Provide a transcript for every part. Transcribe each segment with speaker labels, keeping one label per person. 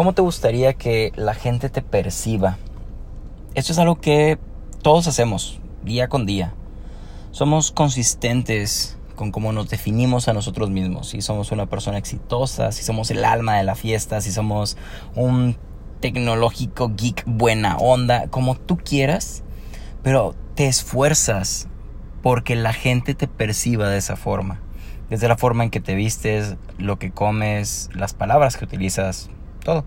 Speaker 1: ¿Cómo te gustaría que la gente te perciba? Esto es algo que todos hacemos día con día. Somos consistentes con cómo nos definimos a nosotros mismos. Si somos una persona exitosa, si somos el alma de la fiesta, si somos un tecnológico geek buena onda, como tú quieras, pero te esfuerzas porque la gente te perciba de esa forma. Desde la forma en que te vistes, lo que comes, las palabras que utilizas, todo.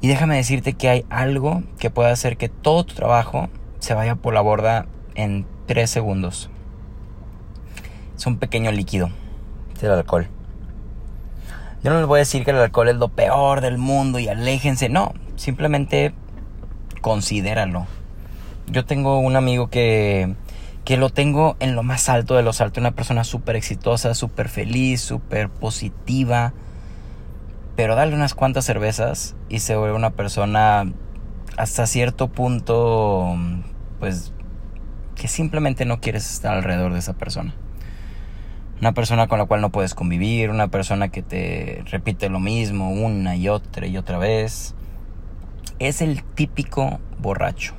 Speaker 1: Y déjame decirte que hay algo que puede hacer que todo tu trabajo se vaya por la borda en 3 segundos. Es un pequeño líquido. Es el alcohol. Yo no les voy a decir que el alcohol es lo peor del mundo y aléjense. No, simplemente considéralo. Yo tengo un amigo que, que lo tengo en lo más alto de los altos. Una persona súper exitosa, súper feliz, súper positiva pero dale unas cuantas cervezas y se vuelve una persona hasta cierto punto, pues, que simplemente no quieres estar alrededor de esa persona. Una persona con la cual no puedes convivir, una persona que te repite lo mismo una y otra y otra vez. Es el típico borracho.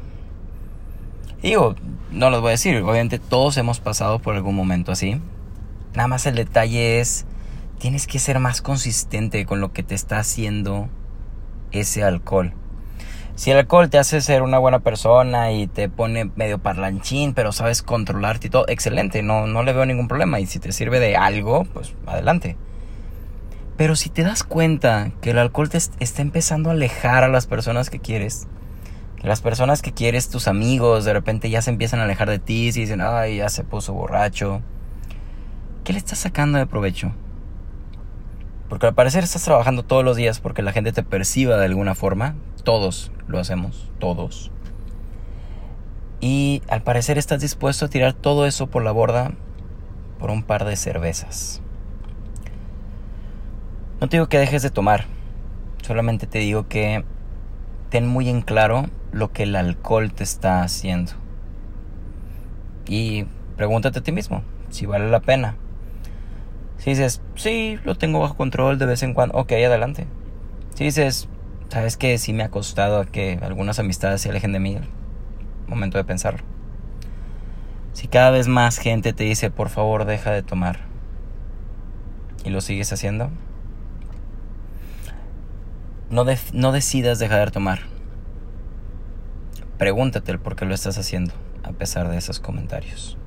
Speaker 1: Digo, no los voy a decir, obviamente todos hemos pasado por algún momento así. Nada más el detalle es tienes que ser más consistente con lo que te está haciendo ese alcohol. Si el alcohol te hace ser una buena persona y te pone medio parlanchín, pero sabes controlarte y todo, excelente, no, no le veo ningún problema. Y si te sirve de algo, pues adelante. Pero si te das cuenta que el alcohol te está empezando a alejar a las personas que quieres, que las personas que quieres, tus amigos, de repente ya se empiezan a alejar de ti, y dicen, ay, ya se puso borracho, ¿qué le estás sacando de provecho? Porque al parecer estás trabajando todos los días porque la gente te perciba de alguna forma. Todos lo hacemos, todos. Y al parecer estás dispuesto a tirar todo eso por la borda por un par de cervezas. No te digo que dejes de tomar, solamente te digo que ten muy en claro lo que el alcohol te está haciendo. Y pregúntate a ti mismo si vale la pena si dices, sí, lo tengo bajo control de vez en cuando, ok, adelante. Si dices, sabes que sí me ha costado a que algunas amistades se alejen de mí, momento de pensarlo. Si cada vez más gente te dice, por favor, deja de tomar, y lo sigues haciendo, no, no decidas dejar de tomar. Pregúntate el por qué lo estás haciendo, a pesar de esos comentarios.